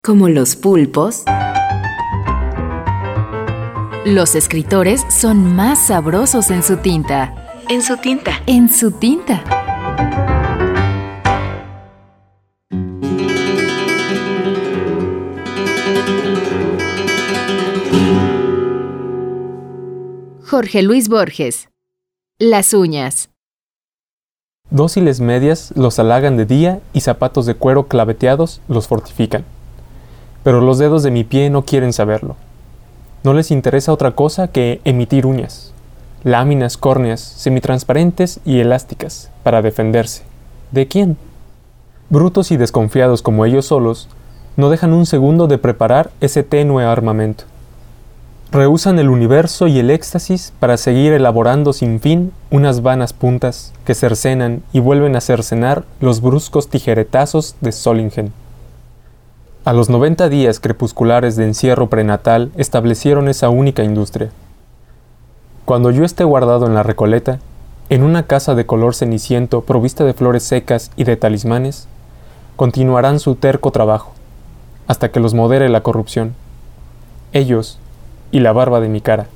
Como los pulpos, los escritores son más sabrosos en su tinta. En su tinta. En su tinta. Jorge Luis Borges. Las uñas. Dóciles medias los halagan de día y zapatos de cuero claveteados los fortifican. Pero los dedos de mi pie no quieren saberlo. No les interesa otra cosa que emitir uñas, láminas córneas semitransparentes y elásticas para defenderse. ¿De quién? Brutos y desconfiados como ellos solos, no dejan un segundo de preparar ese tenue armamento. Rehusan el universo y el éxtasis para seguir elaborando sin fin unas vanas puntas que cercenan y vuelven a cercenar los bruscos tijeretazos de Solingen. A los 90 días crepusculares de encierro prenatal establecieron esa única industria. Cuando yo esté guardado en la Recoleta, en una casa de color ceniciento provista de flores secas y de talismanes, continuarán su terco trabajo, hasta que los modere la corrupción. Ellos y la barba de mi cara.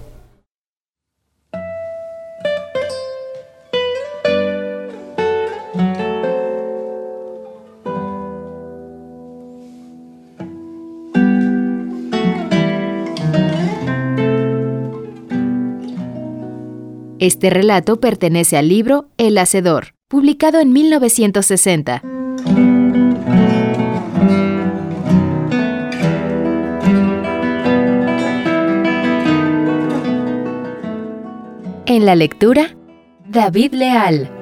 Este relato pertenece al libro El Hacedor, publicado en 1960. En la lectura, David Leal.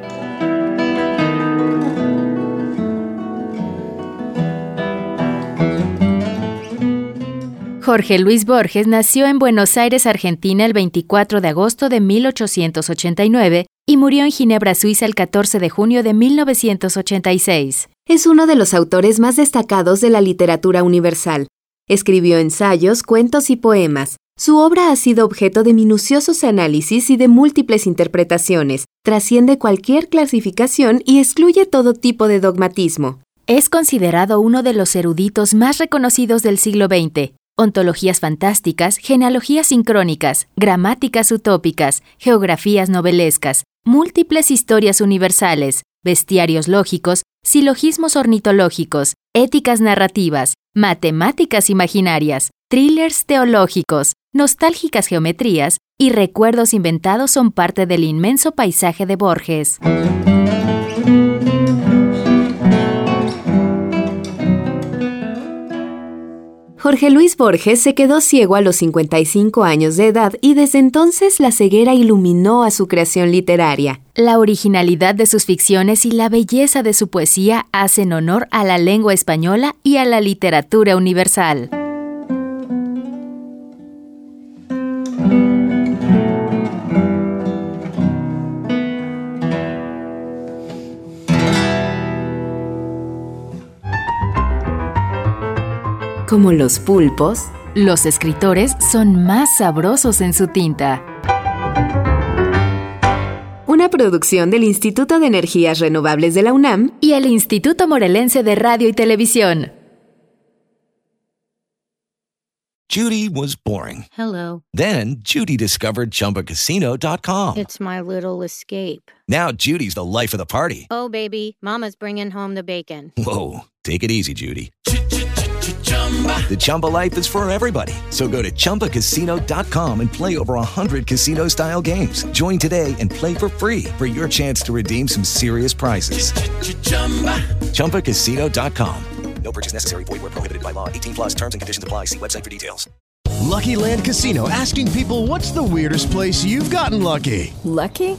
Jorge Luis Borges nació en Buenos Aires, Argentina, el 24 de agosto de 1889 y murió en Ginebra, Suiza, el 14 de junio de 1986. Es uno de los autores más destacados de la literatura universal. Escribió ensayos, cuentos y poemas. Su obra ha sido objeto de minuciosos análisis y de múltiples interpretaciones, trasciende cualquier clasificación y excluye todo tipo de dogmatismo. Es considerado uno de los eruditos más reconocidos del siglo XX, ontologías fantásticas, genealogías sincrónicas, gramáticas utópicas, geografías novelescas, múltiples historias universales, bestiarios lógicos, silogismos ornitológicos, éticas narrativas, matemáticas imaginarias, thrillers teológicos, nostálgicas geometrías y recuerdos inventados son parte del inmenso paisaje de Borges. Jorge Luis Borges se quedó ciego a los 55 años de edad y desde entonces la ceguera iluminó a su creación literaria. La originalidad de sus ficciones y la belleza de su poesía hacen honor a la lengua española y a la literatura universal. Como los pulpos, los escritores son más sabrosos en su tinta. Una producción del Instituto de Energías Renovables de la UNAM y el Instituto Morelense de Radio y Televisión. Judy was boring. Hello. Then Judy discovered chumbacasino.com. It's my little escape. Now Judy's the life of the party. Oh, baby, Mama's bringing home the bacon. Whoa. Take it easy, Judy. The Chumba life is for everybody. So go to ChumbaCasino.com and play over 100 casino style games. Join today and play for free for your chance to redeem some serious prizes. ChumbaCasino.com. No purchase necessary. Void where prohibited by law. 18 plus terms and conditions apply. See website for details. Lucky Land Casino asking people what's the weirdest place you've gotten lucky? Lucky?